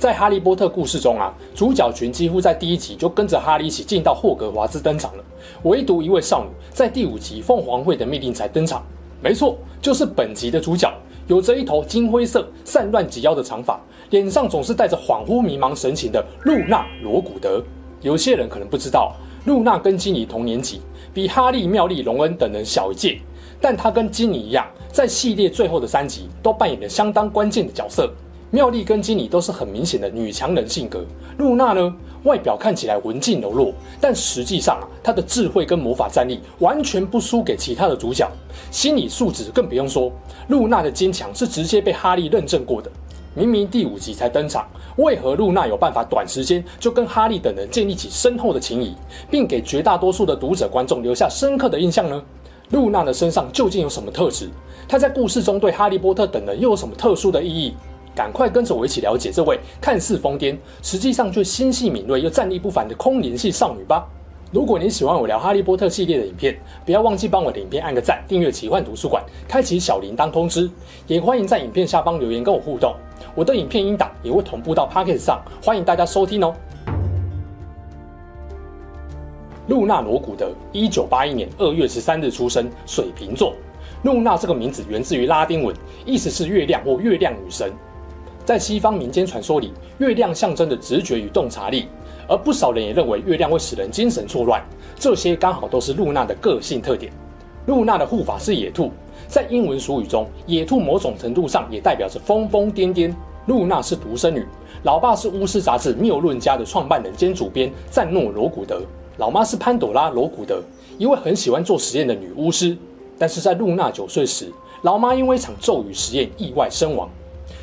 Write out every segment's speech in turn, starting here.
在《哈利波特》故事中啊，主角群几乎在第一集就跟着哈利一起进到霍格华兹登场了，唯独一位少女在第五集凤凰会的密令才登场。没错，就是本集的主角，有着一头金灰色、散乱及腰的长发，脸上总是带着恍惚迷茫神情的露娜·罗古德。有些人可能不知道，露娜跟金妮同年级，比哈利、妙丽、隆恩等人小一届，但她跟金妮一样，在系列最后的三集都扮演了相当关键的角色。妙丽跟金妮都是很明显的女强人性格，露娜呢，外表看起来文静柔弱，但实际上啊，她的智慧跟魔法战力完全不输给其他的主角，心理素质更不用说。露娜的坚强是直接被哈利认证过的。明明第五集才登场，为何露娜有办法短时间就跟哈利等人建立起深厚的情谊，并给绝大多数的读者观众留下深刻的印象呢？露娜的身上究竟有什么特质？她在故事中对哈利波特等人又有什么特殊的意义？赶快跟着我一起了解这位看似疯癫，实际上却心细敏锐又战力不凡的空灵系少女吧！如果你喜欢我聊哈利波特系列的影片，不要忘记帮我的影片按个赞，订阅奇幻图书馆，开启小铃铛通知，也欢迎在影片下方留言跟我互动。我的影片音档也会同步到 Podcast 上，欢迎大家收听哦。露娜·罗古德，一九八一年二月十三日出生，水瓶座。露娜这个名字源自于拉丁文，意思是月亮或月亮女神。在西方民间传说里，月亮象征着直觉与洞察力，而不少人也认为月亮会使人精神错乱。这些刚好都是露娜的个性特点。露娜的护法是野兔，在英文俗语中，野兔某种程度上也代表着疯疯癫癫。露娜是独生女，老爸是巫师杂志《谬论家》的创办人兼主编赞诺·罗古德，老妈是潘朵拉·罗古德，一位很喜欢做实验的女巫师。但是在露娜九岁时，老妈因为一场咒语实验意外身亡。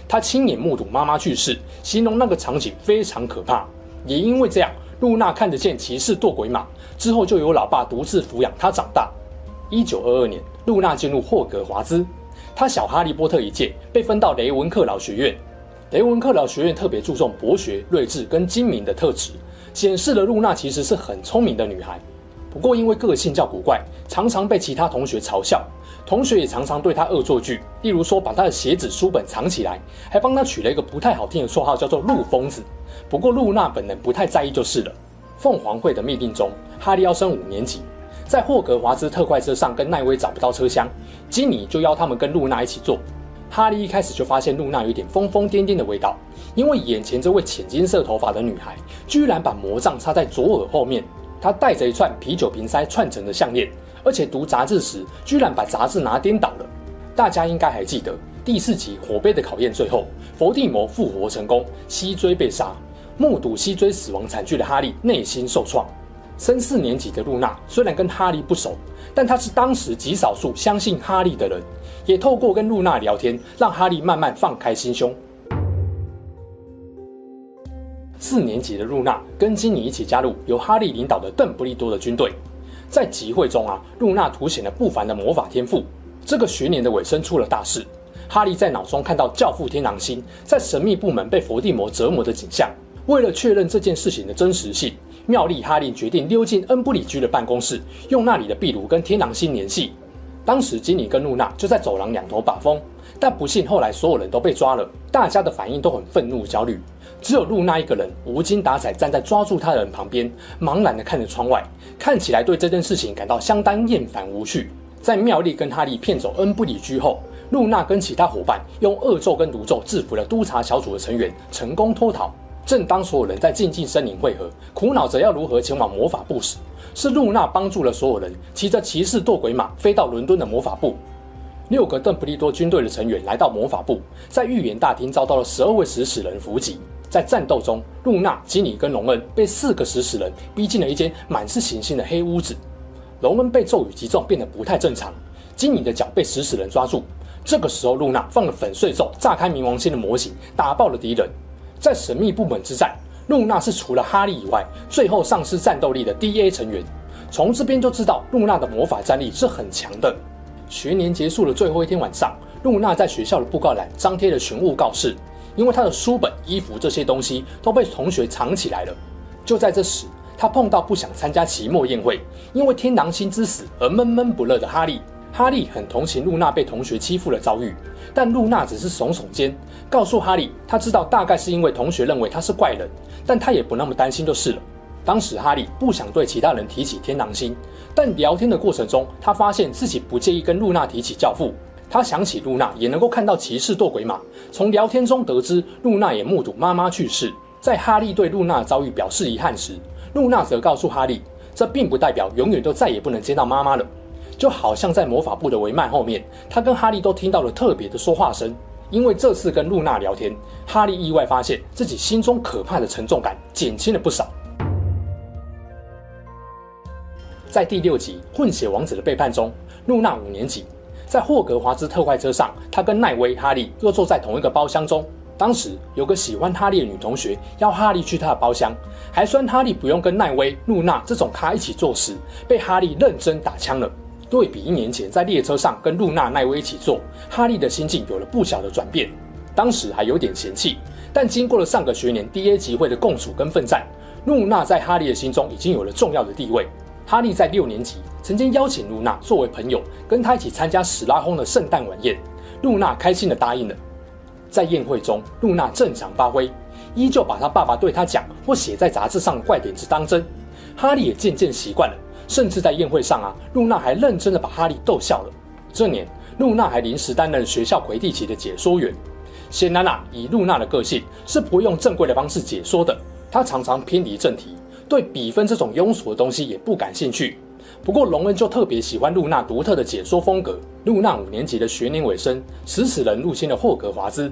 他亲眼目睹妈妈去世，形容那个场景非常可怕。也因为这样，露娜看得见骑士堕鬼马，之后就由老爸独自抚养她长大。一九二二年，露娜进入霍格华兹，她小哈利波特一届，被分到雷文克劳学院。雷文克劳学院特别注重博学、睿智跟精明的特质，显示了露娜其实是很聪明的女孩。不过因为个性较古怪，常常被其他同学嘲笑。同学也常常对他恶作剧，例如说把他的鞋子、书本藏起来，还帮他取了一个不太好听的绰号，叫做“陆疯子”。不过露娜本人不太在意就是了。凤凰会的密令中，哈利要升五年级，在霍格华兹特快车上跟奈威找不到车厢，金妮就邀他们跟露娜一起坐。哈利一开始就发现露娜有点疯疯癫癫的味道，因为眼前这位浅金色头发的女孩，居然把魔杖插在左耳后面，他戴着一串啤酒瓶塞串成的项链。而且读杂志时，居然把杂志拿颠倒了。大家应该还记得第四集火杯的考验，最后伏地魔复活成功，西追被杀。目睹西追死亡惨剧的哈利内心受创。升四年级的露娜虽然跟哈利不熟，但她是当时极少数相信哈利的人，也透过跟露娜聊天，让哈利慢慢放开心胸。四年级的露娜跟金妮一起加入由哈利领导的邓布利多的军队。在集会中啊，露娜凸显了不凡的魔法天赋。这个学年的尾声出了大事，哈利在脑中看到教父天狼星在神秘部门被伏地魔折磨的景象。为了确认这件事情的真实性，妙丽哈利决定溜进恩布里居的办公室，用那里的壁炉跟天狼星联系。当时金妮跟露娜就在走廊两头把风，但不幸后来所有人都被抓了，大家的反应都很愤怒焦虑。只有露娜一个人无精打采站在抓住她的人旁边，茫然地看着窗外，看起来对这件事情感到相当厌烦无趣。在妙丽跟哈利骗走恩不里居后，露娜跟其他伙伴用恶咒跟毒咒制服了督察小组的成员，成功脱逃。正当所有人在静静森林汇合，苦恼着要如何前往魔法部时，是露娜帮助了所有人，骑着骑士堕鬼马飞到伦敦的魔法部。六个邓布利多军队的成员来到魔法部，在预言大厅遭到了十二位食死人伏击。在战斗中，露娜、金妮跟荣恩被四个食死人逼进了一间满是行星的黑屋子。荣恩被咒语击中，变得不太正常。金妮的脚被食死人抓住。这个时候，露娜放了粉碎咒，炸开冥王星的模型，打爆了敌人。在神秘部门之战，露娜是除了哈利以外最后丧失战斗力的 D.A 成员。从这边就知道露娜的魔法战力是很强的。学年结束的最后一天晚上，露娜在学校的布告栏张贴了寻物告示，因为他的书本、衣服这些东西都被同学藏起来了。就在这时，他碰到不想参加期末宴会，因为天狼星之死而闷闷不乐的哈利。哈利很同情露娜被同学欺负的遭遇，但露娜只是耸耸肩，告诉哈利，她知道大概是因为同学认为她是怪人，但她也不那么担心就是了。当时哈利不想对其他人提起天狼星，但聊天的过程中，他发现自己不介意跟露娜提起教父。他想起露娜也能够看到骑士斗鬼马，从聊天中得知露娜也目睹妈妈去世。在哈利对露娜遭遇表示遗憾时，露娜则告诉哈利，这并不代表永远都再也不能见到妈妈了。就好像在魔法部的帷幔后面，他跟哈利都听到了特别的说话声。因为这次跟露娜聊天，哈利意外发现自己心中可怕的沉重感减轻了不少。在第六集《混血王子的背叛》中，露娜五年级，在霍格华兹特快车上，他跟奈威、哈利又坐在同一个包厢中。当时有个喜欢哈利的女同学要哈利去她的包厢，还酸哈利不用跟奈威、露娜这种咖一起坐时，被哈利认真打枪了。对比一年前在列车上跟露娜、奈威一起坐，哈利的心境有了不小的转变。当时还有点嫌弃，但经过了上个学年 D.A 集会的共处跟奋战，露娜在哈利的心中已经有了重要的地位。哈利在六年级曾经邀请露娜作为朋友，跟他一起参加史拉轰的圣诞晚宴。露娜开心地答应了。在宴会中，露娜正常发挥，依旧把她爸爸对她讲或写在杂志上的怪点子当真。哈利也渐渐习惯了，甚至在宴会上啊，露娜还认真的把哈利逗笑了。这年，露娜还临时担任学校魁地奇的解说员。显然啊，以露娜的个性，是不会用正规的方式解说的，她常常偏离正题。对比分这种庸俗的东西也不感兴趣。不过龙恩就特别喜欢露娜独特的解说风格。露娜五年级的学年尾声，食死人入侵了霍格华兹。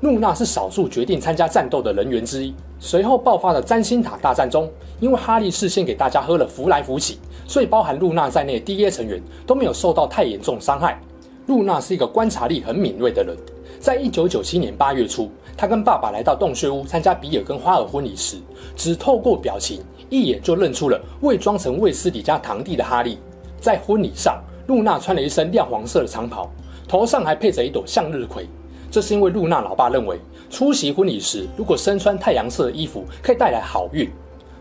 露娜是少数决定参加战斗的人员之一。随后爆发的占星塔大战中，因为哈利事先给大家喝了福来福起，所以包含露娜在内的 D.A 成员都没有受到太严重伤害。露娜是一个观察力很敏锐的人。在一九九七年八月初，她跟爸爸来到洞穴屋参加比尔跟花儿婚礼时，只透过表情。一眼就认出了伪装成卫斯理家堂弟的哈利。在婚礼上，露娜穿了一身亮黄色的长袍，头上还配着一朵向日葵。这是因为露娜老爸认为，出席婚礼时如果身穿太阳色的衣服，可以带来好运。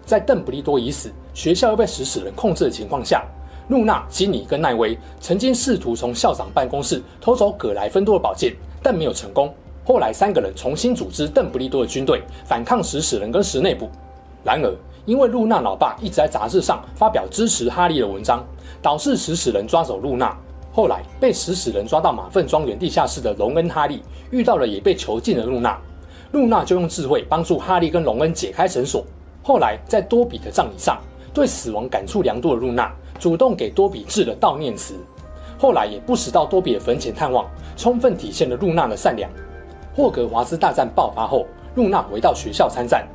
在邓布利多已死、学校又被食死人控制的情况下，露娜、金妮跟奈威曾经试图从校长办公室偷走葛莱芬多的宝剑，但没有成功。后来三个人重新组织邓布利多的军队，反抗食死人跟石内部。然而，因为露娜老爸一直在杂志上发表支持哈利的文章，导致食死人抓走露娜。后来被食死人抓到马粪庄园地下室的荣恩、哈利遇到了也被囚禁的露娜，露娜就用智慧帮助哈利跟荣恩解开绳索。后来在多比的葬礼上，对死亡感触良多的露娜主动给多比致了悼念词。后来也不时到多比的坟前探望，充分体现了露娜的善良。霍格华兹大战爆发后，露娜回到学校参战。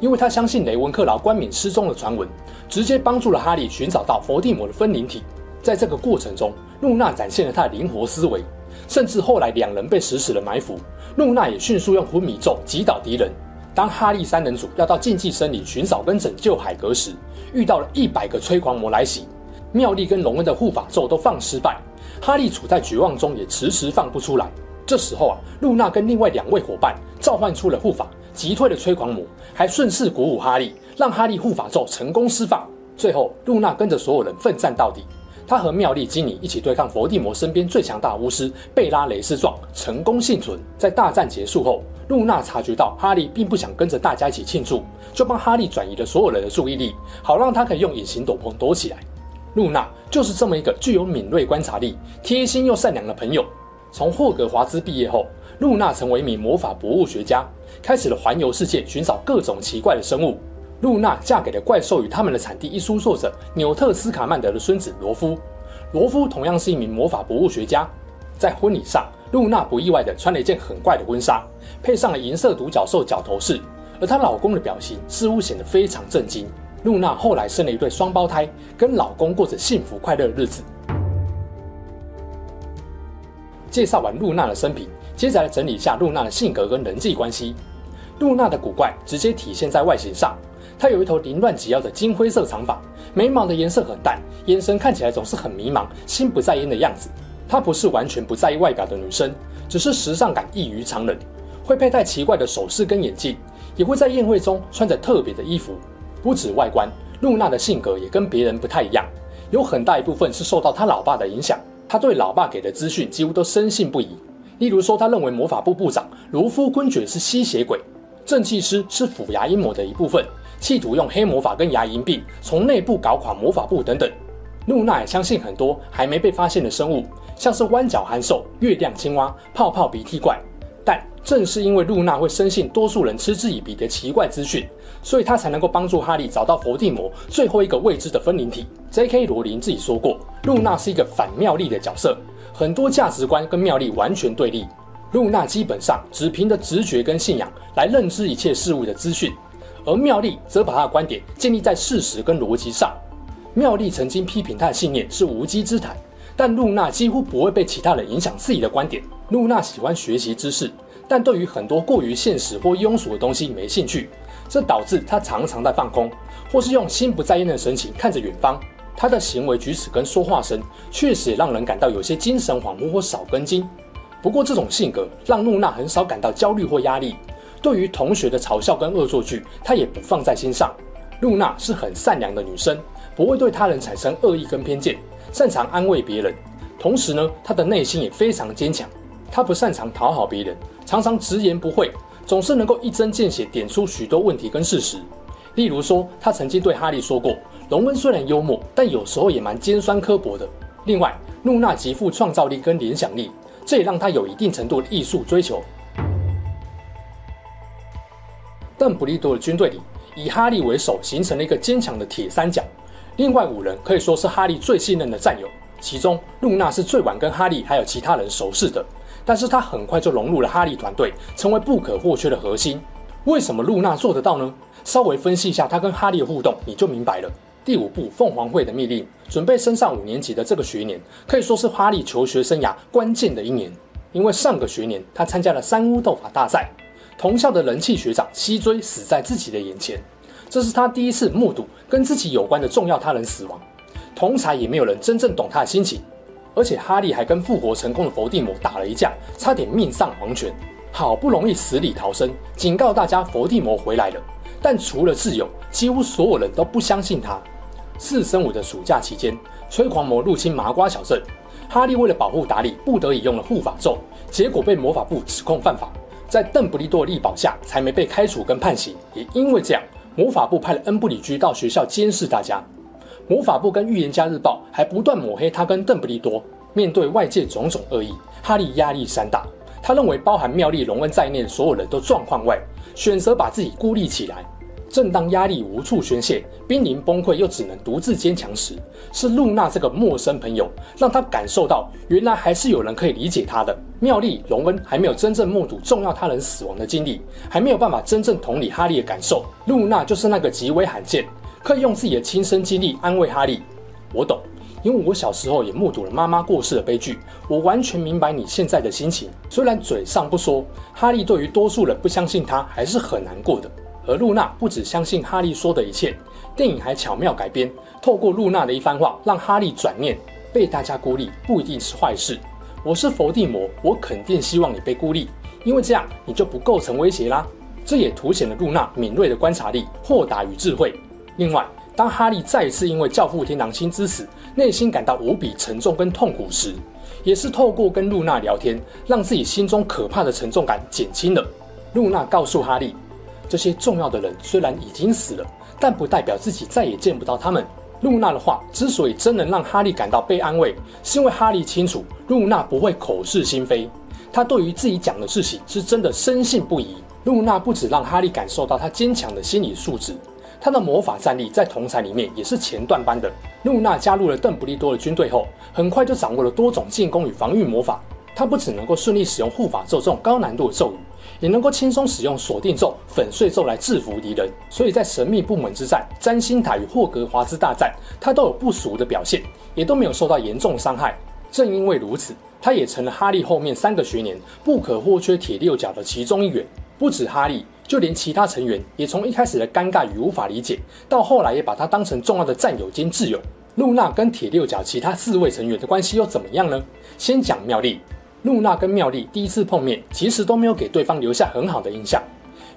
因为他相信雷文克劳冠冕失踪的传闻，直接帮助了哈利寻找到伏地魔的分灵体。在这个过程中，露娜展现了她的灵活思维，甚至后来两人被死死的埋伏，露娜也迅速用昏迷咒击倒敌人。当哈利三人组要到禁忌森林寻找跟拯救海格时，遇到了一百个催狂魔来袭，妙丽跟荣恩的护法咒都放失败，哈利处在绝望中也迟迟放不出来。这时候啊，露娜跟另外两位伙伴召唤出了护法。击退了催狂魔，还顺势鼓舞哈利，让哈利护法咒成功释放。最后，露娜跟着所有人奋战到底。她和妙丽、金妮一起对抗伏地魔身边最强大巫师贝拉雷斯壮，成功幸存。在大战结束后，露娜察觉到哈利并不想跟着大家一起庆祝，就帮哈利转移了所有人的注意力，好让他可以用隐形斗篷躲起来。露娜就是这么一个具有敏锐观察力、贴心又善良的朋友。从霍格华兹毕业后，露娜成为一名魔法博物学家，开始了环游世界寻找各种奇怪的生物。露娜嫁给了《怪兽与他们的产地》一书作者纽特斯卡曼德的孙子罗夫。罗夫同样是一名魔法博物学家。在婚礼上，露娜不意外地穿了一件很怪的婚纱，配上了银色独角兽角头饰，而她老公的表情似乎显得非常震惊。露娜后来生了一对双胞胎，跟老公过着幸福快乐的日子。介绍完露娜的生平。接下来整理一下露娜的性格跟人际关系。露娜的古怪直接体现在外形上，她有一头凌乱及腰的金灰色长发，眉毛的颜色很淡，眼神看起来总是很迷茫、心不在焉的样子。她不是完全不在意外表的女生，只是时尚感异于常人，会佩戴奇怪的首饰跟眼镜，也会在宴会中穿着特别的衣服。不止外观，露娜的性格也跟别人不太一样，有很大一部分是受到她老爸的影响。她对老爸给的资讯几乎都深信不疑，例如说，她认为魔法部部长卢夫昆爵是吸血鬼。正气师是府衙阴谋的一部分，企图用黑魔法跟牙龈病从内部搞垮魔法部等等。露娜也相信很多还没被发现的生物，像是弯角函兽、月亮青蛙、泡泡鼻涕怪。但正是因为露娜会深信多数人嗤之以鼻的奇怪资讯，所以她才能够帮助哈利找到伏地魔最后一个未知的分灵体。J.K. 罗琳自己说过，露娜是一个反妙丽的角色，很多价值观跟妙丽完全对立。露娜基本上只凭着直觉跟信仰来认知一切事物的资讯，而妙丽则把她的观点建立在事实跟逻辑上。妙丽曾经批评她的信念是无稽之谈，但露娜几乎不会被其他人影响自己的观点。露娜喜欢学习知识，但对于很多过于现实或庸俗的东西没兴趣，这导致她常常在放空，或是用心不在焉的神情看着远方。她的行为举止跟说话声确实也让人感到有些精神恍惚或少根筋。不过，这种性格让露娜很少感到焦虑或压力。对于同学的嘲笑跟恶作剧，她也不放在心上。露娜是很善良的女生，不会对他人产生恶意跟偏见，擅长安慰别人。同时呢，她的内心也非常坚强。她不擅长讨好别人，常常直言不讳，总是能够一针见血点出许多问题跟事实。例如说，她曾经对哈利说过：“龙恩虽然幽默，但有时候也蛮尖酸刻薄的。”另外，露娜极富创造力跟联想力。这也让他有一定程度的艺术追求。邓不利多的军队里，以哈利为首，形成了一个坚强的铁三角。另外五人可以说是哈利最信任的战友，其中露娜是最晚跟哈利还有其他人熟识的，但是她很快就融入了哈利团队，成为不可或缺的核心。为什么露娜做得到呢？稍微分析一下她跟哈利的互动，你就明白了。第五部凤凰会的密令，准备升上五年级的这个学年，可以说是哈利求学生涯关键的一年。因为上个学年他参加了三巫斗法大赛，同校的人气学长西追死在自己的眼前，这是他第一次目睹跟自己有关的重要他人死亡。同才也没有人真正懂他的心情，而且哈利还跟复活成功的佛地魔打了一架，差点命丧黄泉。好不容易死里逃生，警告大家佛地魔回来了，但除了挚友，几乎所有人都不相信他。四升五的暑假期间，催狂魔入侵麻瓜小镇，哈利为了保护达利，不得已用了护法咒，结果被魔法部指控犯法，在邓布利多力保下，才没被开除跟判刑。也因为这样，魔法部派了恩布里居到学校监视大家。魔法部跟预言家日报还不断抹黑他跟邓布利多。面对外界种种恶意，哈利压力山大。他认为包含妙丽、荣恩在内的所有人都状况外，选择把自己孤立起来。正当压力无处宣泄，濒临崩溃又只能独自坚强时，是露娜这个陌生朋友让他感受到，原来还是有人可以理解他的。妙丽、荣恩还没有真正目睹重要他人死亡的经历，还没有办法真正同理哈利的感受。露娜就是那个极为罕见，可以用自己的亲身经历安慰哈利。我懂，因为我小时候也目睹了妈妈过世的悲剧，我完全明白你现在的心情。虽然嘴上不说，哈利对于多数人不相信他还是很难过的。而露娜不只相信哈利说的一切，电影还巧妙改编，透过露娜的一番话，让哈利转念，被大家孤立不一定是坏事。我是佛地魔，我肯定希望你被孤立，因为这样你就不构成威胁啦。这也凸显了露娜敏锐的观察力、豁达与智慧。另外，当哈利再一次因为教父天狼星之死，内心感到无比沉重跟痛苦时，也是透过跟露娜聊天，让自己心中可怕的沉重感减轻了。露娜告诉哈利。这些重要的人虽然已经死了，但不代表自己再也见不到他们。露娜的话之所以真能让哈利感到被安慰，是因为哈利清楚露娜不会口是心非，她对于自己讲的事情是真的深信不疑。露娜不止让哈利感受到她坚强的心理素质，他的魔法战力在同才里面也是前段班的。露娜加入了邓布利多的军队后，很快就掌握了多种进攻与防御魔法。她不只能够顺利使用护法咒这种高难度的咒语。也能够轻松使用锁定咒、粉碎咒来制服敌人，所以在神秘部门之战、占星塔与霍格华兹大战，他都有不俗的表现，也都没有受到严重伤害。正因为如此，他也成了哈利后面三个学年不可或缺铁六角的其中一员。不止哈利，就连其他成员也从一开始的尴尬与无法理解，到后来也把他当成重要的战友兼挚友。露娜跟铁六角其他四位成员的关系又怎么样呢？先讲妙丽，露娜跟妙丽第一次碰面，其实都没有给对方留下很好的印象。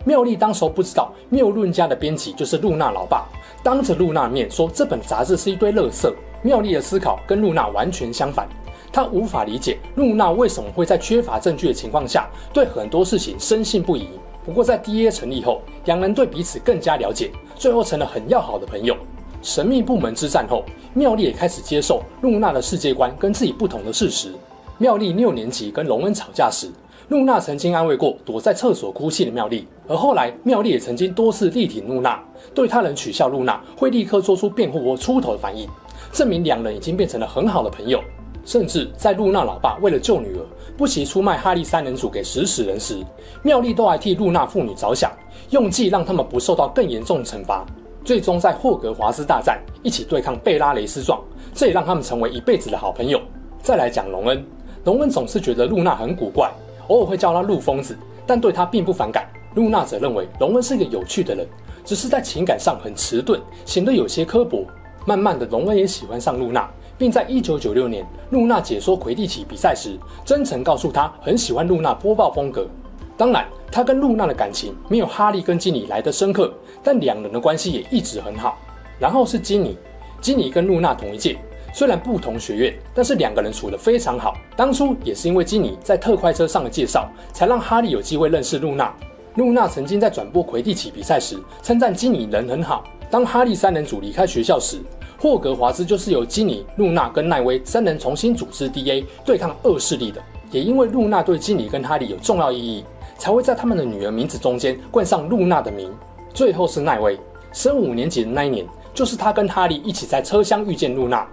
妙丽当时不知道谬论家的编辑就是露娜老爸，当着露娜面说这本杂志是一堆垃圾。妙丽的思考跟露娜完全相反，她无法理解露娜为什么会在缺乏证据的情况下对很多事情深信不疑。不过，在 DEA 成立后，两人对彼此更加了解，最后成了很要好的朋友。神秘部门之战后，妙丽也开始接受露娜的世界观跟自己不同的事实。妙丽六年级跟龙恩吵架时，露娜曾经安慰过躲在厕所哭泣的妙丽，而后来妙丽也曾经多次力挺露娜，对他人取笑露娜会立刻做出辩护或出头的反应，证明两人已经变成了很好的朋友。甚至在露娜老爸为了救女儿，不惜出卖哈利三人组给食死人时，妙丽都还替露娜父女着想，用计让他们不受到更严重的惩罚。最终在霍格华兹大战一起对抗贝拉雷斯壮，这也让他们成为一辈子的好朋友。再来讲荣恩，荣恩总是觉得露娜很古怪，偶尔会叫她露疯子，但对她并不反感。露娜则认为荣恩是一个有趣的人，只是在情感上很迟钝，显得有些刻薄。慢慢的，荣恩也喜欢上露娜。并在一九九六年，露娜解说魁地奇比赛时，真诚告诉他很喜欢露娜播报风格。当然，他跟露娜的感情没有哈利跟金妮来得深刻，但两人的关系也一直很好。然后是金妮，金妮跟露娜同一届，虽然不同学院，但是两个人处得非常好。当初也是因为金妮在特快车上的介绍，才让哈利有机会认识露娜。露娜曾经在转播魁地奇比赛时，称赞金妮人很好。当哈利三人组离开学校时，霍格华兹就是由基尼、露娜跟奈威三人重新组织 DA 对抗恶势力的。也因为露娜对基尼跟哈利有重要意义，才会在他们的女儿名字中间冠上露娜的名。最后是奈威，升五年级的那一年，就是他跟哈利一起在车厢遇见露娜。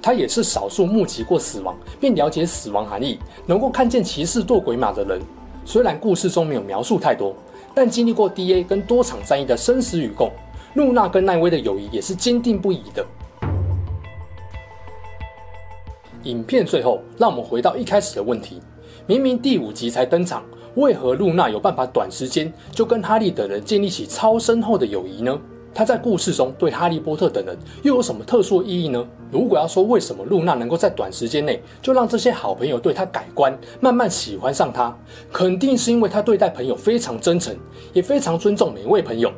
他也是少数目击过死亡并了解死亡含义，能够看见骑士堕鬼马的人。虽然故事中没有描述太多，但经历过 DA 跟多场战役的生死与共，露娜跟奈威的友谊也是坚定不移的。影片最后，让我们回到一开始的问题：明明第五集才登场，为何露娜有办法短时间就跟哈利等人建立起超深厚的友谊呢？他在故事中对哈利波特等人又有什么特殊意义呢？如果要说为什么露娜能够在短时间内就让这些好朋友对她改观，慢慢喜欢上她，肯定是因为她对待朋友非常真诚，也非常尊重每位朋友。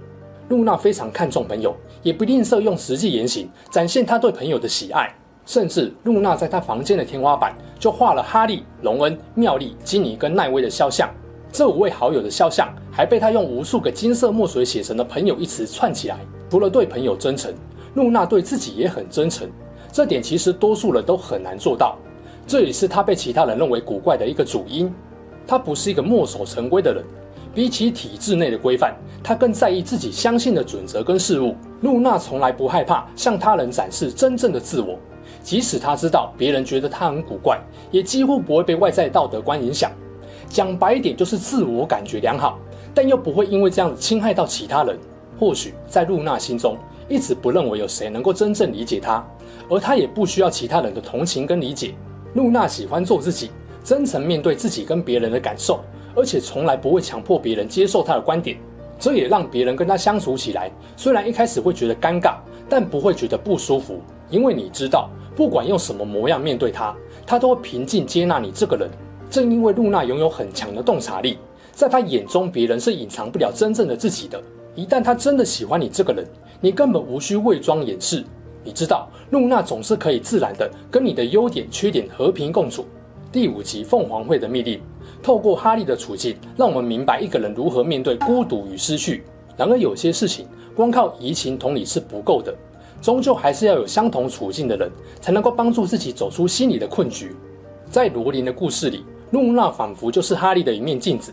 露娜非常看重朋友，也不吝啬用实际言行展现她对朋友的喜爱。甚至露娜在她房间的天花板就画了哈利、隆恩、妙丽、金妮跟奈威的肖像。这五位好友的肖像还被她用无数个金色墨水写成的“朋友”一词串起来。除了对朋友真诚，露娜对自己也很真诚。这点其实多数人都很难做到。这也是她被其他人认为古怪的一个主因。她不是一个墨守成规的人。比起体制内的规范，她更在意自己相信的准则跟事物。露娜从来不害怕向他人展示真正的自我。即使他知道别人觉得他很古怪，也几乎不会被外在道德观影响。讲白一点，就是自我感觉良好，但又不会因为这样子侵害到其他人。或许在露娜心中，一直不认为有谁能够真正理解她，而她也不需要其他人的同情跟理解。露娜喜欢做自己，真诚面对自己跟别人的感受，而且从来不会强迫别人接受她的观点。这也让别人跟她相处起来，虽然一开始会觉得尴尬，但不会觉得不舒服，因为你知道。不管用什么模样面对他，他都会平静接纳你这个人。正因为露娜拥有很强的洞察力，在他眼中，别人是隐藏不了真正的自己的。一旦他真的喜欢你这个人，你根本无需伪装掩饰。你知道，露娜总是可以自然的跟你的优点、缺点和平共处。第五集《凤凰会的秘密》，透过哈利的处境，让我们明白一个人如何面对孤独与失去。然而，有些事情光靠移情同理是不够的。终究还是要有相同处境的人，才能够帮助自己走出心理的困局。在罗琳的故事里，露娜仿佛就是哈利的一面镜子。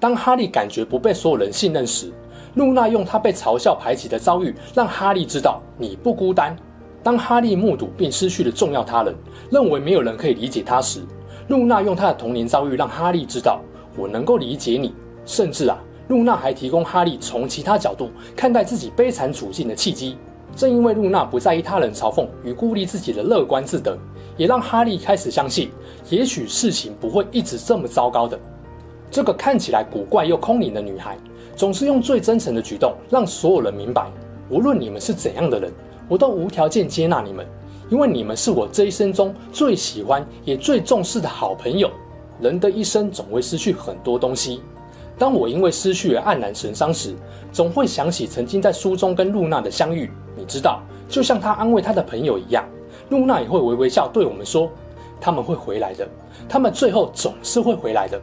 当哈利感觉不被所有人信任时，露娜用她被嘲笑排挤的遭遇，让哈利知道你不孤单。当哈利目睹并失去了重要他人，认为没有人可以理解他时，露娜用他的童年遭遇让哈利知道我能够理解你。甚至啊，露娜还提供哈利从其他角度看待自己悲惨处境的契机。正因为露娜不在意他人嘲讽与孤立自己的乐观自得，也让哈利开始相信，也许事情不会一直这么糟糕的。这个看起来古怪又空灵的女孩，总是用最真诚的举动让所有人明白，无论你们是怎样的人，我都无条件接纳你们，因为你们是我这一生中最喜欢也最重视的好朋友。人的一生总会失去很多东西，当我因为失去而黯然神伤时，总会想起曾经在书中跟露娜的相遇。你知道，就像他安慰他的朋友一样，露娜也会微微笑对我们说：“他们会回来的，他们最后总是会回来的。”